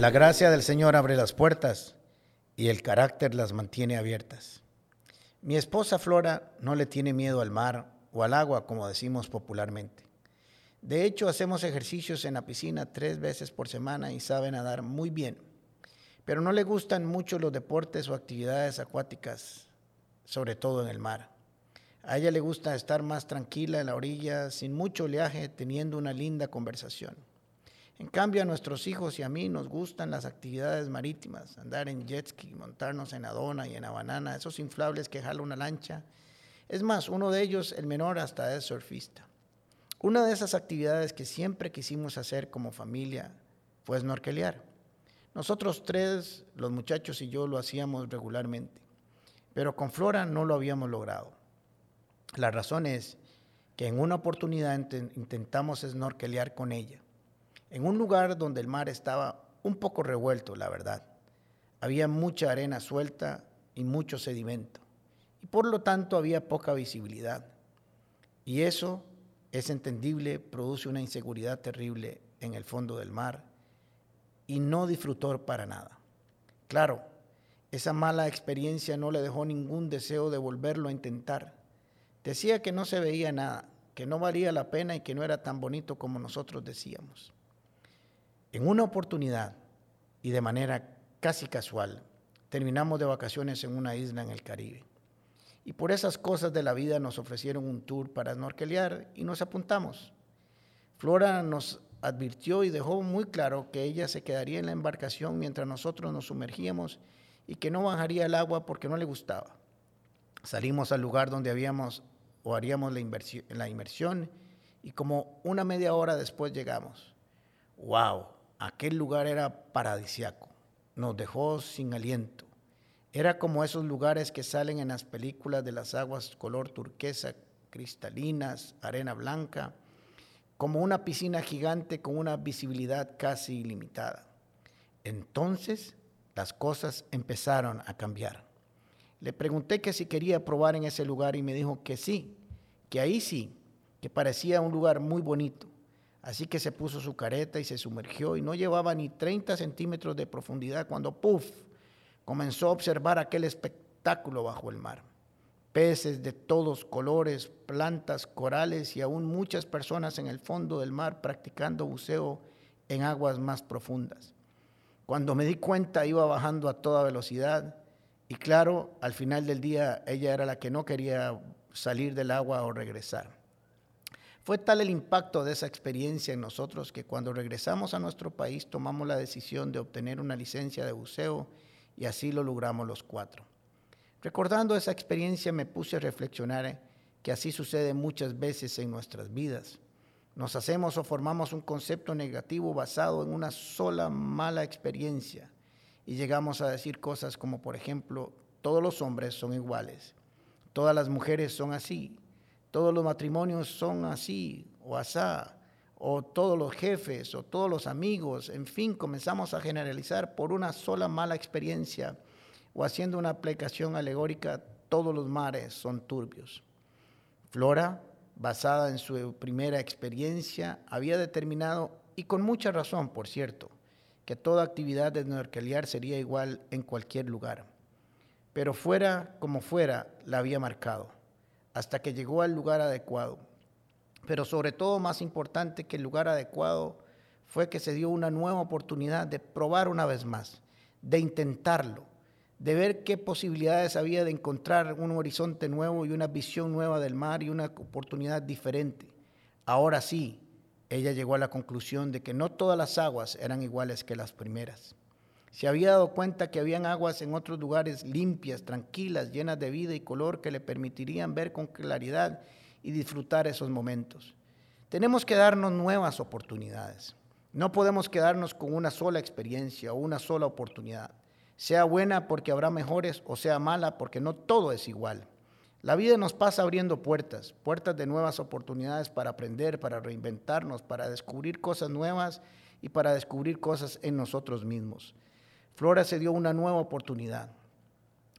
La gracia del Señor abre las puertas y el carácter las mantiene abiertas. Mi esposa Flora no le tiene miedo al mar o al agua, como decimos popularmente. De hecho, hacemos ejercicios en la piscina tres veces por semana y sabe nadar muy bien. Pero no le gustan mucho los deportes o actividades acuáticas, sobre todo en el mar. A ella le gusta estar más tranquila en la orilla, sin mucho oleaje, teniendo una linda conversación. En cambio, a nuestros hijos y a mí nos gustan las actividades marítimas, andar en jet ski, montarnos en la dona y en la banana, esos inflables que jala una lancha. Es más, uno de ellos, el menor, hasta es surfista. Una de esas actividades que siempre quisimos hacer como familia fue snorkelear. Nosotros tres, los muchachos y yo, lo hacíamos regularmente, pero con Flora no lo habíamos logrado. La razón es que en una oportunidad intentamos snorkelear con ella en un lugar donde el mar estaba un poco revuelto, la verdad. Había mucha arena suelta y mucho sedimento, y por lo tanto había poca visibilidad. Y eso es entendible, produce una inseguridad terrible en el fondo del mar y no disfrutó para nada. Claro, esa mala experiencia no le dejó ningún deseo de volverlo a intentar. Decía que no se veía nada, que no valía la pena y que no era tan bonito como nosotros decíamos. En una oportunidad y de manera casi casual, terminamos de vacaciones en una isla en el Caribe. Y por esas cosas de la vida nos ofrecieron un tour para snorkelear y nos apuntamos. Flora nos advirtió y dejó muy claro que ella se quedaría en la embarcación mientras nosotros nos sumergíamos y que no bajaría el agua porque no le gustaba. Salimos al lugar donde habíamos o haríamos la, la inmersión y como una media hora después llegamos. ¡Wow! Aquel lugar era paradisiaco, nos dejó sin aliento. Era como esos lugares que salen en las películas de las aguas color turquesa, cristalinas, arena blanca, como una piscina gigante con una visibilidad casi ilimitada. Entonces las cosas empezaron a cambiar. Le pregunté que si quería probar en ese lugar y me dijo que sí, que ahí sí, que parecía un lugar muy bonito. Así que se puso su careta y se sumergió y no llevaba ni 30 centímetros de profundidad cuando, ¡puf!, comenzó a observar aquel espectáculo bajo el mar. Peces de todos colores, plantas, corales y aún muchas personas en el fondo del mar practicando buceo en aguas más profundas. Cuando me di cuenta iba bajando a toda velocidad y claro, al final del día ella era la que no quería salir del agua o regresar. Fue tal el impacto de esa experiencia en nosotros que cuando regresamos a nuestro país tomamos la decisión de obtener una licencia de buceo y así lo logramos los cuatro. Recordando esa experiencia me puse a reflexionar que así sucede muchas veces en nuestras vidas. Nos hacemos o formamos un concepto negativo basado en una sola mala experiencia y llegamos a decir cosas como, por ejemplo, todos los hombres son iguales, todas las mujeres son así, todos los matrimonios son así o asá, o todos los jefes o todos los amigos, en fin, comenzamos a generalizar por una sola mala experiencia o haciendo una aplicación alegórica, todos los mares son turbios. Flora, basada en su primera experiencia, había determinado, y con mucha razón, por cierto, que toda actividad de snorkelear sería igual en cualquier lugar. Pero fuera como fuera, la había marcado hasta que llegó al lugar adecuado. Pero sobre todo, más importante que el lugar adecuado, fue que se dio una nueva oportunidad de probar una vez más, de intentarlo, de ver qué posibilidades había de encontrar un horizonte nuevo y una visión nueva del mar y una oportunidad diferente. Ahora sí, ella llegó a la conclusión de que no todas las aguas eran iguales que las primeras. Se había dado cuenta que habían aguas en otros lugares limpias, tranquilas, llenas de vida y color que le permitirían ver con claridad y disfrutar esos momentos. Tenemos que darnos nuevas oportunidades. No podemos quedarnos con una sola experiencia o una sola oportunidad. Sea buena porque habrá mejores o sea mala porque no todo es igual. La vida nos pasa abriendo puertas, puertas de nuevas oportunidades para aprender, para reinventarnos, para descubrir cosas nuevas y para descubrir cosas en nosotros mismos. Flora se dio una nueva oportunidad.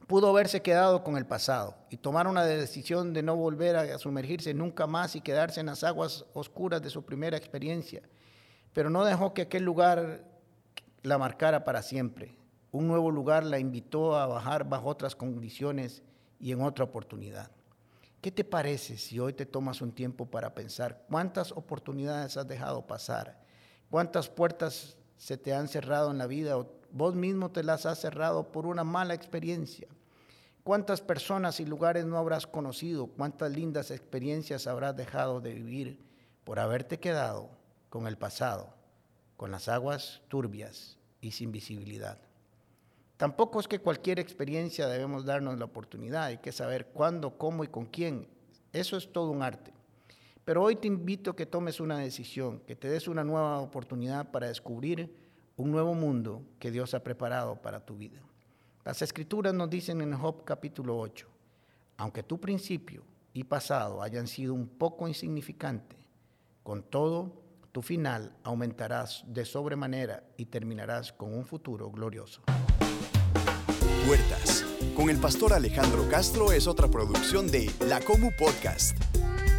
Pudo haberse quedado con el pasado y tomar una decisión de no volver a sumergirse nunca más y quedarse en las aguas oscuras de su primera experiencia, pero no dejó que aquel lugar la marcara para siempre. Un nuevo lugar la invitó a bajar bajo otras condiciones y en otra oportunidad. ¿Qué te parece si hoy te tomas un tiempo para pensar cuántas oportunidades has dejado pasar? ¿Cuántas puertas se te han cerrado en la vida o vos mismo te las has cerrado por una mala experiencia? ¿Cuántas personas y lugares no habrás conocido? ¿Cuántas lindas experiencias habrás dejado de vivir por haberte quedado con el pasado, con las aguas turbias y sin visibilidad? Tampoco es que cualquier experiencia debemos darnos la oportunidad, hay que saber cuándo, cómo y con quién. Eso es todo un arte. Pero hoy te invito a que tomes una decisión, que te des una nueva oportunidad para descubrir un nuevo mundo que Dios ha preparado para tu vida. Las escrituras nos dicen en Job capítulo 8, aunque tu principio y pasado hayan sido un poco insignificante, con todo tu final aumentarás de sobremanera y terminarás con un futuro glorioso. Puertas, con el pastor Alejandro Castro es otra producción de La Comu Podcast.